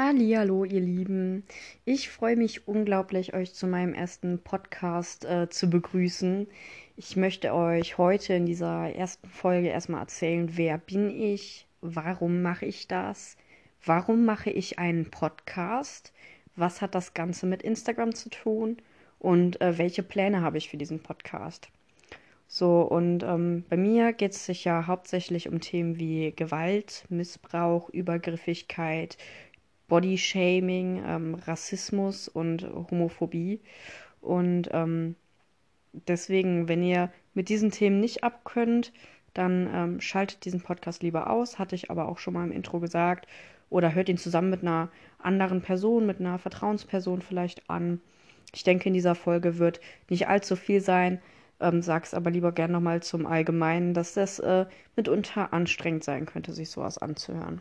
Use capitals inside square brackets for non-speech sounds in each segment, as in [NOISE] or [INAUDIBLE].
Hallo, ihr Lieben. Ich freue mich unglaublich, euch zu meinem ersten Podcast äh, zu begrüßen. Ich möchte euch heute in dieser ersten Folge erstmal erzählen, wer bin ich, warum mache ich das, warum mache ich einen Podcast, was hat das Ganze mit Instagram zu tun und äh, welche Pläne habe ich für diesen Podcast. So, und ähm, bei mir geht es sich ja hauptsächlich um Themen wie Gewalt, Missbrauch, Übergriffigkeit, Bodyshaming, ähm, Rassismus und Homophobie. Und ähm, deswegen, wenn ihr mit diesen Themen nicht abkönnt, dann ähm, schaltet diesen Podcast lieber aus, hatte ich aber auch schon mal im Intro gesagt. Oder hört ihn zusammen mit einer anderen Person, mit einer Vertrauensperson vielleicht an. Ich denke, in dieser Folge wird nicht allzu viel sein. Ähm, sag's aber lieber gern nochmal zum Allgemeinen, dass das äh, mitunter anstrengend sein könnte, sich sowas anzuhören.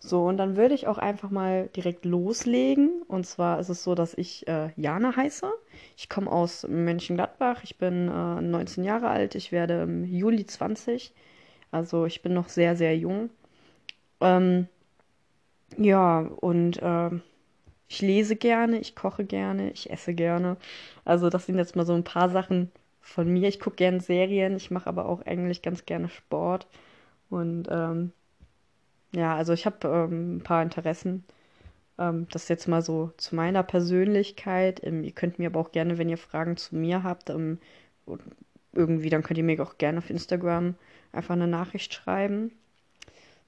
So, und dann würde ich auch einfach mal direkt loslegen. Und zwar ist es so, dass ich äh, Jana heiße. Ich komme aus Mönchengladbach. Ich bin äh, 19 Jahre alt. Ich werde im Juli 20. Also ich bin noch sehr, sehr jung. Ähm, ja, und äh, ich lese gerne, ich koche gerne, ich esse gerne. Also das sind jetzt mal so ein paar Sachen von mir. Ich gucke gerne Serien, ich mache aber auch eigentlich ganz gerne Sport. Und ähm, ja, also ich habe ähm, ein paar Interessen. Ähm, das jetzt mal so zu meiner Persönlichkeit. Ähm, ihr könnt mir aber auch gerne, wenn ihr Fragen zu mir habt, ähm, irgendwie, dann könnt ihr mir auch gerne auf Instagram einfach eine Nachricht schreiben.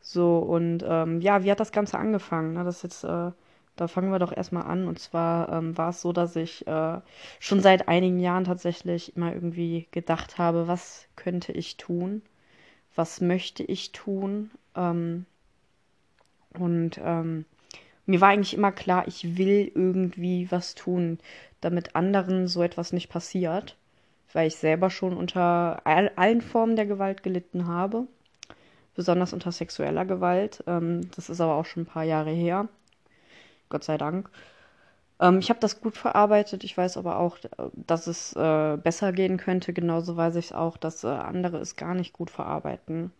So, und ähm, ja, wie hat das Ganze angefangen? Na, das jetzt, äh, da fangen wir doch erstmal an. Und zwar ähm, war es so, dass ich äh, schon seit einigen Jahren tatsächlich immer irgendwie gedacht habe, was könnte ich tun? Was möchte ich tun? Ähm, und ähm, mir war eigentlich immer klar, ich will irgendwie was tun, damit anderen so etwas nicht passiert, weil ich selber schon unter all, allen Formen der Gewalt gelitten habe, besonders unter sexueller Gewalt. Ähm, das ist aber auch schon ein paar Jahre her, Gott sei Dank. Ähm, ich habe das gut verarbeitet, ich weiß aber auch, dass es äh, besser gehen könnte. Genauso weiß ich auch, dass äh, andere es gar nicht gut verarbeiten.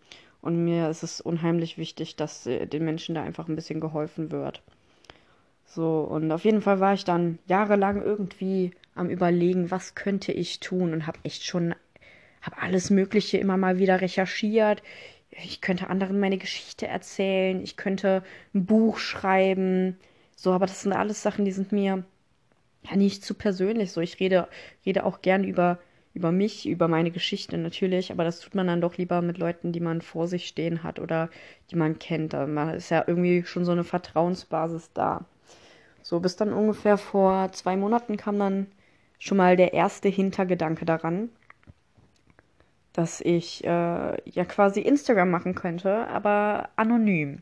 Und mir ist es unheimlich wichtig, dass äh, den Menschen da einfach ein bisschen geholfen wird. So, und auf jeden Fall war ich dann jahrelang irgendwie am Überlegen, was könnte ich tun und habe echt schon, habe alles Mögliche immer mal wieder recherchiert. Ich könnte anderen meine Geschichte erzählen, ich könnte ein Buch schreiben. So, aber das sind alles Sachen, die sind mir ja nicht zu persönlich. So, ich rede, rede auch gern über über mich, über meine Geschichte natürlich, aber das tut man dann doch lieber mit Leuten, die man vor sich stehen hat oder die man kennt. Da ist ja irgendwie schon so eine Vertrauensbasis da. So, bis dann ungefähr vor zwei Monaten kam dann schon mal der erste Hintergedanke daran, dass ich äh, ja quasi Instagram machen könnte, aber anonym.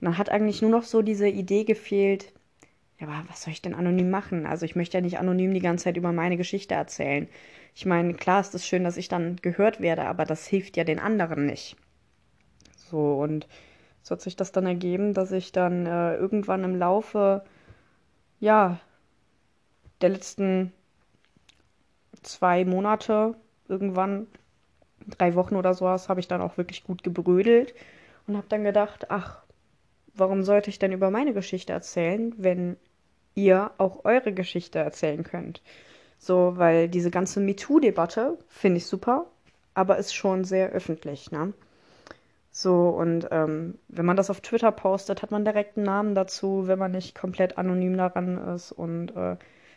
Und dann hat eigentlich nur noch so diese Idee gefehlt, ja, aber was soll ich denn anonym machen? Also ich möchte ja nicht anonym die ganze Zeit über meine Geschichte erzählen. Ich meine, klar ist es schön, dass ich dann gehört werde, aber das hilft ja den anderen nicht. So, und so hat sich das dann ergeben, dass ich dann äh, irgendwann im Laufe, ja, der letzten zwei Monate, irgendwann drei Wochen oder sowas, habe ich dann auch wirklich gut gebrödelt und habe dann gedacht, ach, warum sollte ich denn über meine Geschichte erzählen, wenn ihr auch eure Geschichte erzählen könnt? So, weil diese ganze MeToo-Debatte finde ich super, aber ist schon sehr öffentlich, ne? So, und ähm, wenn man das auf Twitter postet, hat man direkt einen Namen dazu, wenn man nicht komplett anonym daran ist und äh,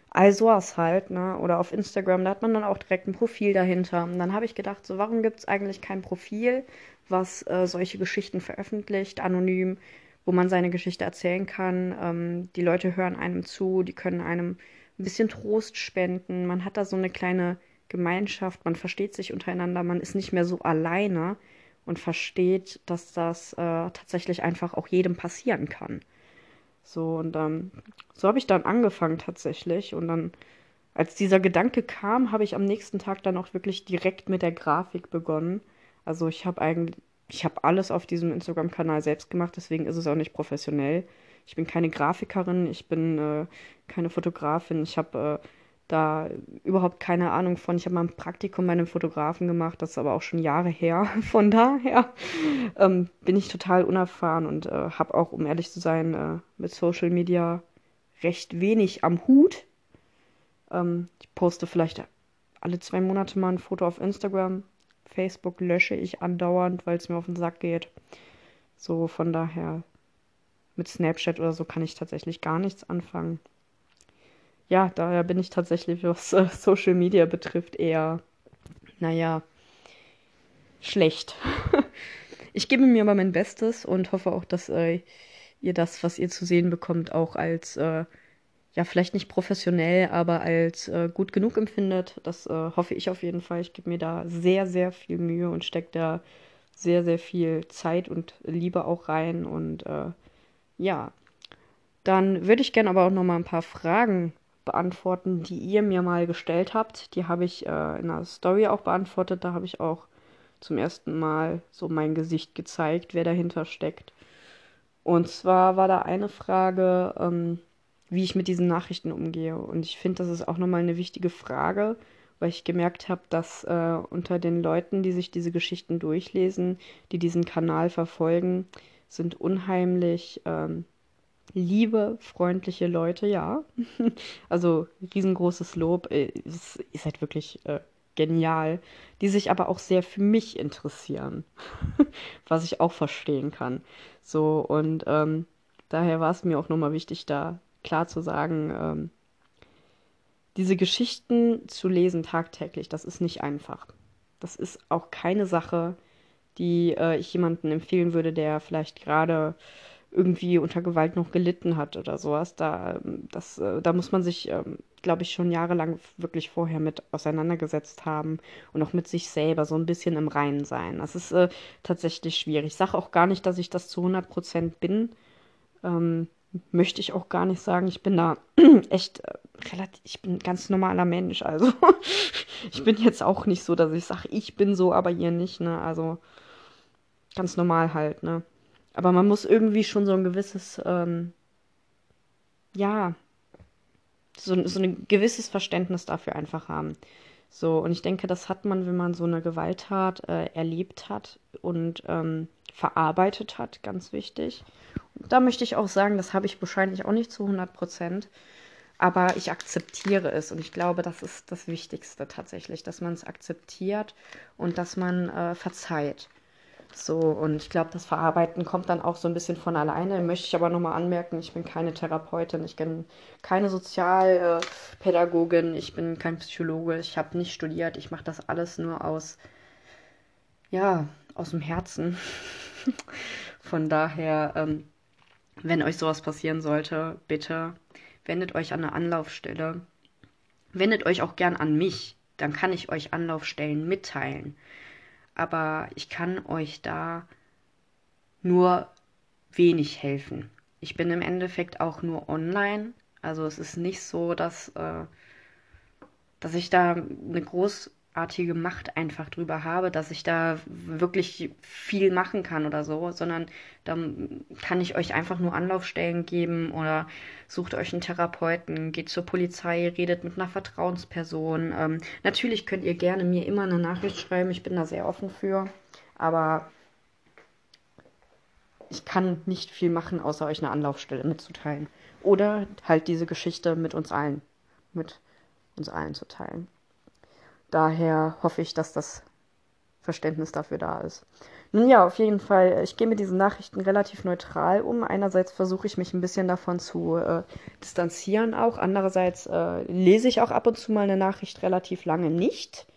all sowas halt, ne? Oder auf Instagram, da hat man dann auch direkt ein Profil dahinter. Und dann habe ich gedacht, so, warum gibt es eigentlich kein Profil, was äh, solche Geschichten veröffentlicht, anonym, wo man seine Geschichte erzählen kann? Ähm, die Leute hören einem zu, die können einem ein bisschen Trost spenden. Man hat da so eine kleine Gemeinschaft, man versteht sich untereinander, man ist nicht mehr so alleine und versteht, dass das äh, tatsächlich einfach auch jedem passieren kann. So, und ähm, so habe ich dann angefangen tatsächlich. Und dann, als dieser Gedanke kam, habe ich am nächsten Tag dann auch wirklich direkt mit der Grafik begonnen. Also ich habe eigentlich, ich habe alles auf diesem Instagram-Kanal selbst gemacht, deswegen ist es auch nicht professionell. Ich bin keine Grafikerin, ich bin äh, keine Fotografin. Ich habe äh, da überhaupt keine Ahnung von. Ich habe mal ein Praktikum bei einem Fotografen gemacht, das ist aber auch schon Jahre her. [LAUGHS] Von daher ähm, bin ich total unerfahren und äh, habe auch, um ehrlich zu sein, äh, mit Social Media recht wenig am Hut. Ähm, ich poste vielleicht alle zwei Monate mal ein Foto auf Instagram. Facebook lösche ich andauernd, weil es mir auf den Sack geht. So, von daher mit Snapchat oder so kann ich tatsächlich gar nichts anfangen ja, daher bin ich tatsächlich, was äh, Social Media betrifft, eher, naja, schlecht. [LAUGHS] ich gebe mir aber mein Bestes und hoffe auch, dass äh, ihr das, was ihr zu sehen bekommt, auch als, äh, ja, vielleicht nicht professionell, aber als äh, gut genug empfindet. Das äh, hoffe ich auf jeden Fall. Ich gebe mir da sehr, sehr viel Mühe und stecke da sehr, sehr viel Zeit und Liebe auch rein. Und äh, ja, dann würde ich gerne aber auch noch mal ein paar Fragen beantworten, die ihr mir mal gestellt habt. Die habe ich äh, in einer Story auch beantwortet. Da habe ich auch zum ersten Mal so mein Gesicht gezeigt, wer dahinter steckt. Und zwar war da eine Frage, ähm, wie ich mit diesen Nachrichten umgehe. Und ich finde, das ist auch nochmal eine wichtige Frage, weil ich gemerkt habe, dass äh, unter den Leuten, die sich diese Geschichten durchlesen, die diesen Kanal verfolgen, sind unheimlich ähm, liebe, freundliche Leute, ja. [LAUGHS] also riesengroßes Lob. Ihr äh, seid wirklich äh, genial. Die sich aber auch sehr für mich interessieren. [LAUGHS] Was ich auch verstehen kann. So, und ähm, daher war es mir auch nochmal wichtig, da klar zu sagen, ähm, diese Geschichten zu lesen tagtäglich, das ist nicht einfach. Das ist auch keine Sache, die äh, ich jemandem empfehlen würde, der vielleicht gerade irgendwie unter Gewalt noch gelitten hat oder sowas. Da, das, äh, da muss man sich, ähm, glaube ich, schon jahrelang wirklich vorher mit auseinandergesetzt haben und auch mit sich selber so ein bisschen im Reinen sein. Das ist äh, tatsächlich schwierig. Ich sage auch gar nicht, dass ich das zu 100 Prozent bin. Ähm, möchte ich auch gar nicht sagen. Ich bin da [CLEARS THROAT] echt äh, relativ, ich bin ganz normaler Mensch. Also [LAUGHS] ich bin jetzt auch nicht so, dass ich sage, ich bin so, aber ihr nicht. Ne? Also ganz normal halt. Ne? Aber man muss irgendwie schon so ein gewisses, ähm, ja, so, so ein gewisses Verständnis dafür einfach haben. So, und ich denke, das hat man, wenn man so eine Gewalttat äh, erlebt hat und ähm, verarbeitet hat, ganz wichtig. Und da möchte ich auch sagen, das habe ich wahrscheinlich auch nicht zu 100 Prozent, aber ich akzeptiere es und ich glaube, das ist das Wichtigste tatsächlich, dass man es akzeptiert und dass man äh, verzeiht. So, und ich glaube, das Verarbeiten kommt dann auch so ein bisschen von alleine. Möchte ich aber nochmal anmerken, ich bin keine Therapeutin, ich bin keine Sozialpädagogin, ich bin kein Psychologe, ich habe nicht studiert, ich mache das alles nur aus, ja, aus dem Herzen. [LAUGHS] Von daher, ähm, wenn euch sowas passieren sollte, bitte wendet euch an eine Anlaufstelle. Wendet euch auch gern an mich, dann kann ich euch Anlaufstellen mitteilen aber ich kann euch da nur wenig helfen. Ich bin im Endeffekt auch nur online. Also es ist nicht so, dass, äh, dass ich da eine groß artige Macht einfach drüber habe, dass ich da wirklich viel machen kann oder so, sondern dann kann ich euch einfach nur Anlaufstellen geben oder sucht euch einen Therapeuten, geht zur Polizei, redet mit einer Vertrauensperson. Ähm, natürlich könnt ihr gerne mir immer eine Nachricht schreiben, ich bin da sehr offen für, aber ich kann nicht viel machen, außer euch eine Anlaufstelle mitzuteilen. Oder halt diese Geschichte mit uns allen, mit uns allen zu teilen. Daher hoffe ich, dass das Verständnis dafür da ist. Nun ja, auf jeden Fall, ich gehe mit diesen Nachrichten relativ neutral um. Einerseits versuche ich mich ein bisschen davon zu äh, distanzieren auch. Andererseits äh, lese ich auch ab und zu mal eine Nachricht relativ lange nicht.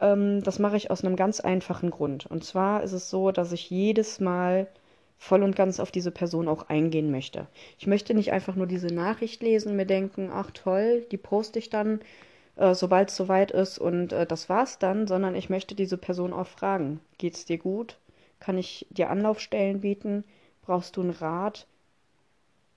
Ähm, das mache ich aus einem ganz einfachen Grund. Und zwar ist es so, dass ich jedes Mal voll und ganz auf diese Person auch eingehen möchte. Ich möchte nicht einfach nur diese Nachricht lesen mir denken, ach toll, die poste ich dann äh, sobald es soweit ist und äh, das war's dann, sondern ich möchte diese Person auch fragen. Geht's dir gut? Kann ich dir Anlaufstellen bieten? Brauchst du einen Rat?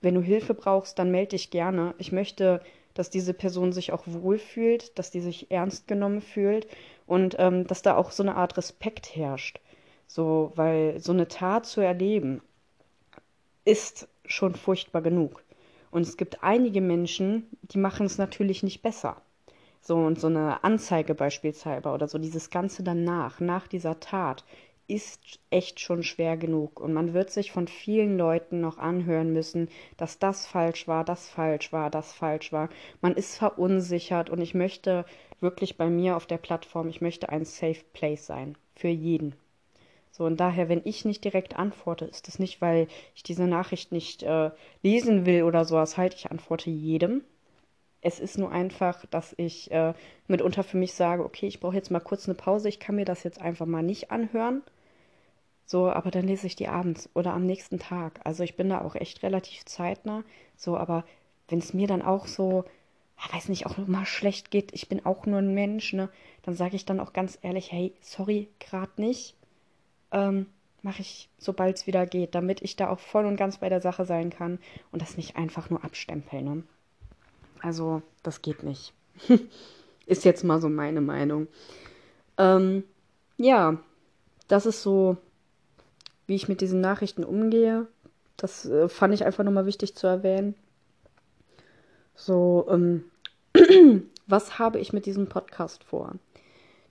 Wenn du Hilfe brauchst, dann melde dich gerne. Ich möchte, dass diese Person sich auch wohlfühlt, dass die sich ernst genommen fühlt und ähm, dass da auch so eine Art Respekt herrscht. So, weil so eine Tat zu erleben ist schon furchtbar genug. Und es gibt einige Menschen, die machen es natürlich nicht besser. So so eine Anzeige beispielsweise oder so dieses Ganze danach, nach dieser Tat, ist echt schon schwer genug. Und man wird sich von vielen Leuten noch anhören müssen, dass das falsch war, das falsch war, das falsch war. Man ist verunsichert und ich möchte wirklich bei mir auf der Plattform, ich möchte ein Safe Place sein. Für jeden. So, und daher, wenn ich nicht direkt antworte, ist das nicht, weil ich diese Nachricht nicht äh, lesen will oder sowas halt. Ich antworte jedem. Es ist nur einfach, dass ich äh, mitunter für mich sage, okay, ich brauche jetzt mal kurz eine Pause, ich kann mir das jetzt einfach mal nicht anhören. So, aber dann lese ich die abends oder am nächsten Tag. Also ich bin da auch echt relativ zeitnah. So, aber wenn es mir dann auch so, ja, weiß nicht, auch mal schlecht geht, ich bin auch nur ein Mensch, ne, dann sage ich dann auch ganz ehrlich, hey, sorry, gerade nicht. Ähm, mache ich, sobald es wieder geht, damit ich da auch voll und ganz bei der Sache sein kann und das nicht einfach nur abstempeln. Ne? Also, das geht nicht. [LAUGHS] ist jetzt mal so meine Meinung. Ähm, ja, das ist so wie ich mit diesen Nachrichten umgehe. Das äh, fand ich einfach nochmal wichtig zu erwähnen. So, ähm, [CLEARS THROAT] was habe ich mit diesem Podcast vor?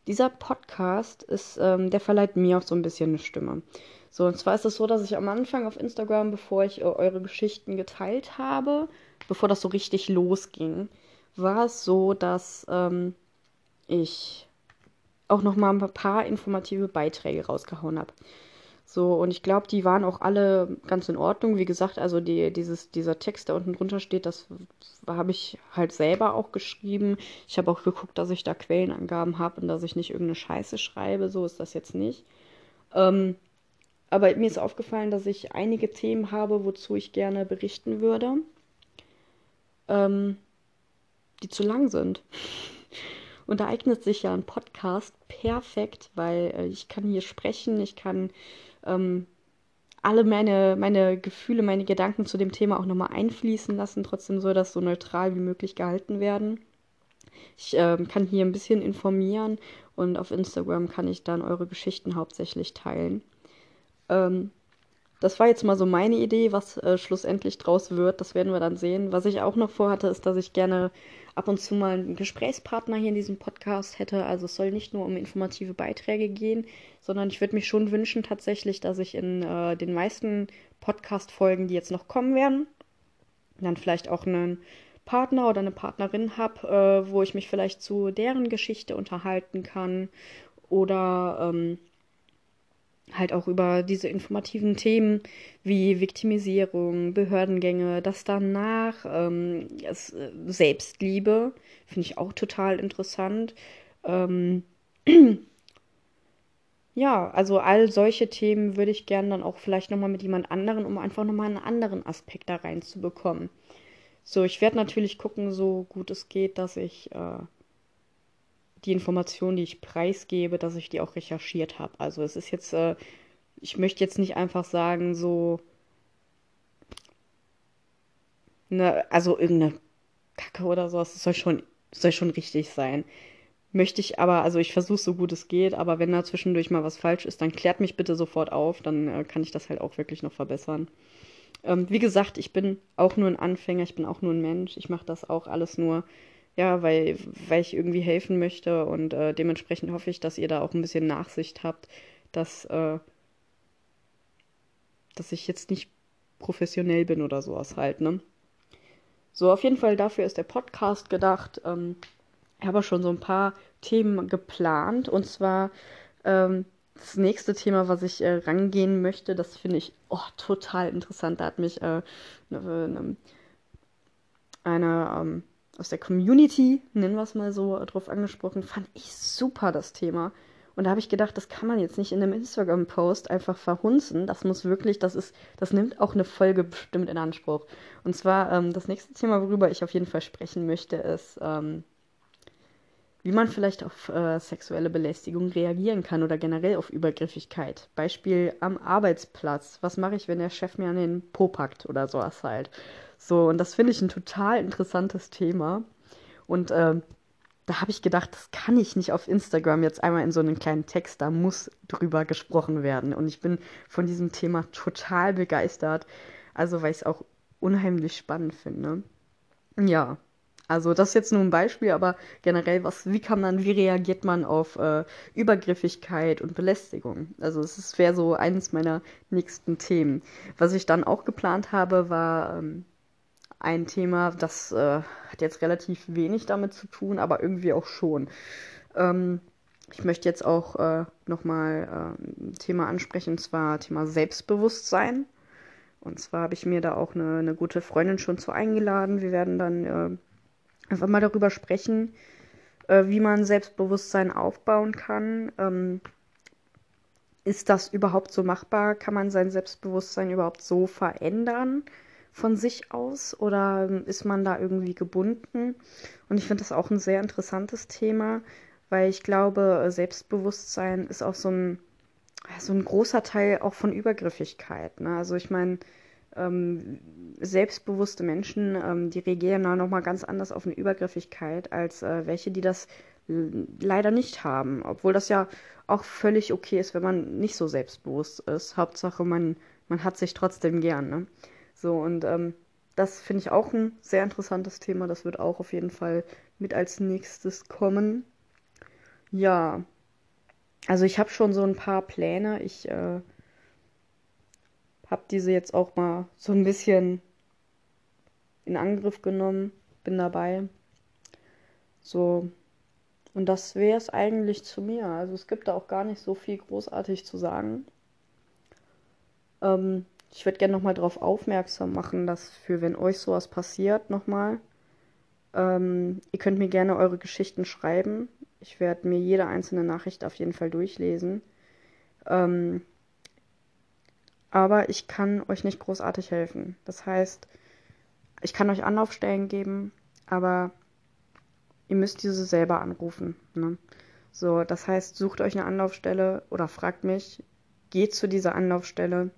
Dieser Podcast ist, ähm, der verleiht mir auch so ein bisschen eine Stimme. So, und zwar ist es so, dass ich am Anfang auf Instagram, bevor ich äh, eure Geschichten geteilt habe, bevor das so richtig losging, war es so, dass ähm, ich auch nochmal ein paar informative Beiträge rausgehauen habe. So, und ich glaube, die waren auch alle ganz in Ordnung. Wie gesagt, also die, dieses, dieser Text, der unten drunter steht, das habe ich halt selber auch geschrieben. Ich habe auch geguckt, dass ich da Quellenangaben habe und dass ich nicht irgendeine Scheiße schreibe. So ist das jetzt nicht. Ähm, aber mir ist aufgefallen, dass ich einige Themen habe, wozu ich gerne berichten würde, ähm, die zu lang sind. [LAUGHS] Und da eignet sich ja ein Podcast perfekt, weil äh, ich kann hier sprechen, ich kann ähm, alle meine, meine Gefühle, meine Gedanken zu dem Thema auch nochmal einfließen lassen. Trotzdem soll das so neutral wie möglich gehalten werden. Ich ähm, kann hier ein bisschen informieren und auf Instagram kann ich dann eure Geschichten hauptsächlich teilen. Ähm, das war jetzt mal so meine Idee, was äh, schlussendlich draus wird. Das werden wir dann sehen. Was ich auch noch vorhatte, ist, dass ich gerne ab und zu mal einen Gesprächspartner hier in diesem Podcast hätte. Also es soll nicht nur um informative Beiträge gehen, sondern ich würde mich schon wünschen tatsächlich, dass ich in äh, den meisten Podcast-Folgen, die jetzt noch kommen werden, dann vielleicht auch einen Partner oder eine Partnerin habe, äh, wo ich mich vielleicht zu deren Geschichte unterhalten kann oder ähm, halt auch über diese informativen Themen wie Viktimisierung, Behördengänge, das danach, ähm, es, äh, Selbstliebe, finde ich auch total interessant. Ähm, [CLEARS THROAT] ja, also all solche Themen würde ich gerne dann auch vielleicht nochmal mit jemand anderen, um einfach nochmal einen anderen Aspekt da reinzubekommen. So, ich werde natürlich gucken, so gut es geht, dass ich äh, die Informationen, die ich preisgebe, dass ich die auch recherchiert habe. Also es ist jetzt, äh, ich möchte jetzt nicht einfach sagen, so, ne, also irgendeine Kacke oder sowas, das soll schon, soll schon richtig sein. Möchte ich aber, also ich versuche so gut es geht, aber wenn da zwischendurch mal was falsch ist, dann klärt mich bitte sofort auf, dann äh, kann ich das halt auch wirklich noch verbessern. Ähm, wie gesagt, ich bin auch nur ein Anfänger, ich bin auch nur ein Mensch, ich mache das auch alles nur ja, weil, weil ich irgendwie helfen möchte und äh, dementsprechend hoffe ich, dass ihr da auch ein bisschen Nachsicht habt, dass, äh, dass ich jetzt nicht professionell bin oder sowas halt, ne? So, auf jeden Fall dafür ist der Podcast gedacht. Ähm, ich habe schon so ein paar Themen geplant und zwar ähm, das nächste Thema, was ich äh, rangehen möchte, das finde ich oh, total interessant. Da hat mich äh, eine, eine, eine ähm, aus der Community, nennen wir es mal so, drauf angesprochen, fand ich super das Thema. Und da habe ich gedacht, das kann man jetzt nicht in einem Instagram-Post einfach verhunzen. Das muss wirklich, das ist, das nimmt auch eine Folge bestimmt in Anspruch. Und zwar ähm, das nächste Thema, worüber ich auf jeden Fall sprechen möchte, ist, ähm, wie man vielleicht auf äh, sexuelle Belästigung reagieren kann oder generell auf Übergriffigkeit. Beispiel am Arbeitsplatz. Was mache ich, wenn der Chef mir an den Po packt oder sowas halt? So, und das finde ich ein total interessantes Thema. Und äh, da habe ich gedacht, das kann ich nicht auf Instagram jetzt einmal in so einen kleinen Text, da muss drüber gesprochen werden. Und ich bin von diesem Thema total begeistert. Also, weil ich es auch unheimlich spannend finde. Ja, Also das ist jetzt nur ein Beispiel, aber generell, was, wie kann man, wie reagiert man auf äh, Übergriffigkeit und Belästigung? Also es wäre so eines meiner nächsten Themen. Was ich dann auch geplant habe, war ähm, ein Thema, das äh, hat jetzt relativ wenig damit zu tun, aber irgendwie auch schon. Ähm, ich möchte jetzt auch äh, nochmal äh, ein Thema ansprechen, und zwar Thema Selbstbewusstsein. Und zwar habe ich mir da auch eine, eine, gute Freundin schon zu eingeladen. Wir werden dann äh, einfach mal darüber sprechen, äh, wie man Selbstbewusstsein aufbauen kann. Ähm, ist das überhaupt so machbar? Kann man sein Selbstbewusstsein überhaupt so verändern von sich aus? Oder ähm, ist man da irgendwie gebunden? Und ich finde das auch ein sehr interessantes Thema, weil ich glaube, Selbstbewusstsein ist auch so ein, so ein großer Teil auch von Übergriffigkeit. Ne? Also ich meine, ähm, selbstbewusste Menschen, ähm, die reagieren da nochmal ganz anders auf eine Übergriffigkeit als äh, welche, die das leider nicht haben. Obwohl das ja auch völlig okay ist, wenn man nicht so selbstbewusst ist. Hauptsache, man, man hat sich trotzdem gern. Ne? So, und ähm, das finde ich auch ein sehr interessantes Thema. Das wird auch auf jeden Fall mit als nächstes kommen. Ja, also ich habe schon so ein paar Pläne. Ich äh, habe diese jetzt auch mal so ein bisschen in Angriff genommen, bin dabei. So, und das wäre es eigentlich zu mir. Also es gibt da auch gar nicht so viel großartig zu sagen. Ähm, ich würde gerne nochmal darauf aufmerksam machen, dass für wenn euch sowas passiert, nochmal, ähm, ihr könnt mir gerne eure Geschichten schreiben. Ich werde mir jede einzelne Nachricht auf jeden Fall durchlesen. Ähm, aber ich kann euch nicht großartig helfen. Das heißt, ich kann euch Anlaufstellen geben, aber ihr müsst diese selber anrufen. Ne? So, das heißt, sucht euch eine Anlaufstelle oder fragt mich, geht zu dieser Anlaufstelle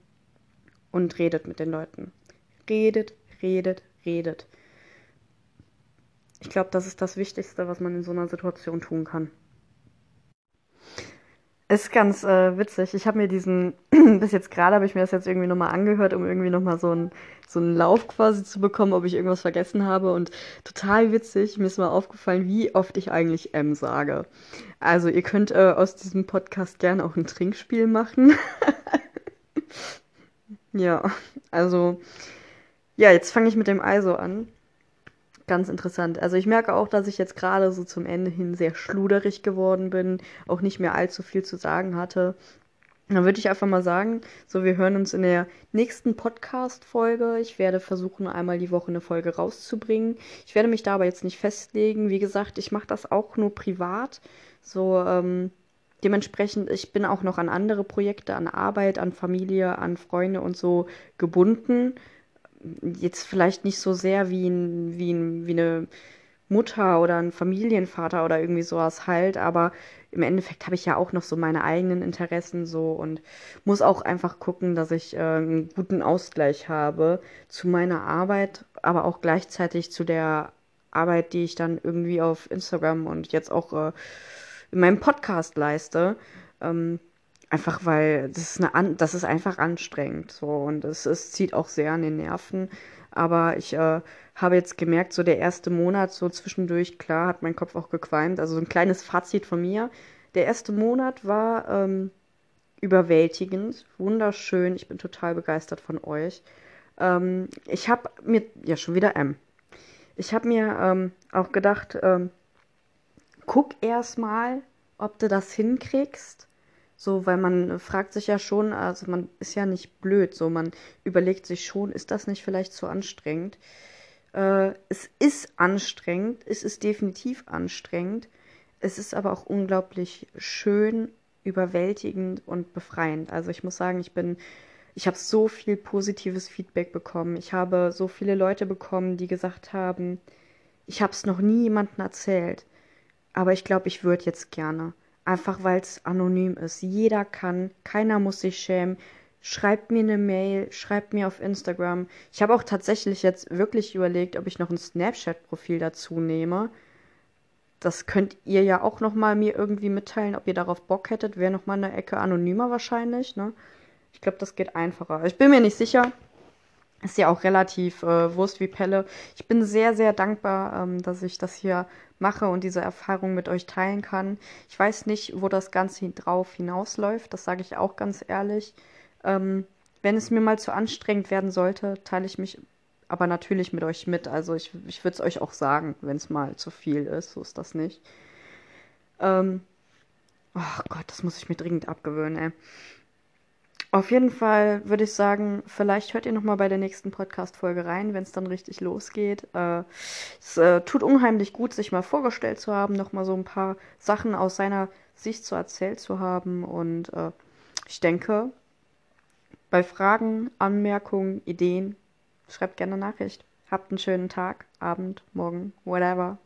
und redet mit den Leuten. Redet, redet, redet. Ich glaube, das ist das Wichtigste, was man in so einer Situation tun kann. Ist ganz äh, witzig. Ich habe mir diesen, [CLEARS THROAT] bis jetzt gerade habe ich mir das jetzt irgendwie nochmal angehört, um irgendwie nochmal so, ein, so einen Lauf quasi zu bekommen, ob ich irgendwas vergessen habe. Und total witzig, mir ist mal aufgefallen, wie oft ich eigentlich M sage. Also ihr könnt äh, aus diesem Podcast gerne auch ein Trinkspiel machen. [LAUGHS] ja, also ja, jetzt fange ich mit dem ISO an ganz interessant. Also ich merke auch, dass ich jetzt gerade so zum Ende hin sehr schluderig geworden bin, auch nicht mehr allzu viel zu sagen hatte. Dann würde ich einfach mal sagen, so wir hören uns in der nächsten Podcast-Folge. Ich werde versuchen, einmal die Woche eine Folge rauszubringen. Ich werde mich da aber jetzt nicht festlegen. Wie gesagt, ich mache das auch nur privat. So, ähm, dementsprechend, ich bin auch noch an andere Projekte, an Arbeit, an Familie, an Freunde und so gebunden. Jetzt vielleicht nicht so sehr wie, ein, wie, ein, wie eine Mutter oder ein Familienvater oder irgendwie sowas halt, aber im Endeffekt habe ich ja auch noch so meine eigenen Interessen so und muss auch einfach gucken, dass ich äh, einen guten Ausgleich habe zu meiner Arbeit, aber auch gleichzeitig zu der Arbeit, die ich dann irgendwie auf Instagram und jetzt auch äh, in meinem Podcast leiste. Ähm, Einfach weil das ist, eine das ist einfach anstrengend so und es, es zieht auch sehr an den Nerven. Aber ich äh, habe jetzt gemerkt, so der erste Monat, so zwischendurch, klar, hat mein Kopf auch gequalmt. Also so ein kleines Fazit von mir. Der erste Monat war ähm, überwältigend, wunderschön. Ich bin total begeistert von euch. Ähm, ich habe mir, ja schon wieder M. Ich habe mir ähm, auch gedacht, ähm, guck erst mal, ob du das hinkriegst so, weil man fragt sich ja schon, also man ist ja nicht blöd, so man überlegt sich schon, ist das nicht vielleicht zu anstrengend? Äh, es ist anstrengend, es ist definitiv anstrengend. Es ist aber auch unglaublich schön, überwältigend und befreiend. Also ich muss sagen, ich bin, ich habe so viel positives Feedback bekommen. Ich habe so viele Leute bekommen, die gesagt haben, ich habe es noch nie jemandem erzählt, aber ich glaube, ich würde jetzt gerne. Einfach weil es anonym ist. Jeder kann, keiner muss sich schämen. Schreibt mir eine Mail, schreibt mir auf Instagram. Ich habe auch tatsächlich jetzt wirklich überlegt, ob ich noch ein Snapchat-Profil dazu nehme. Das könnt ihr ja auch noch mal mir irgendwie mitteilen, ob ihr darauf Bock hättet. Wäre noch mal eine Ecke anonymer wahrscheinlich. Ne? Ich glaube, das geht einfacher. Ich bin mir nicht sicher. ist ja auch relativ äh, Wurst wie Pelle. Ich bin sehr, sehr dankbar, ähm, dass ich das hier mache und diese Erfahrung mit euch teilen kann. Ich weiß nicht, wo das Ganze drauf hinausläuft, das sage ich auch ganz ehrlich. Ähm, wenn es mir mal zu anstrengend werden sollte, teile ich mich aber natürlich mit euch mit. Also ich, ich würde es euch auch sagen, wenn es mal zu viel ist. So ist das nicht. Ähm, oh Gott, das muss ich mir dringend abgewöhnen, ey. Auf jeden Fall würde ich sagen, vielleicht hört ihr noch mal bei der nächsten Podcast-Folge rein, wenn es dann richtig losgeht. Äh, es äh, tut unheimlich gut, sich mal vorgestellt zu haben, noch mal so ein paar Sachen aus seiner Sicht zu erzählt zu haben. Und äh, ich denke, bei Fragen, Anmerkungen, Ideen, schreibt gerne Nachricht. Habt einen schönen Tag, Abend, Morgen, whatever.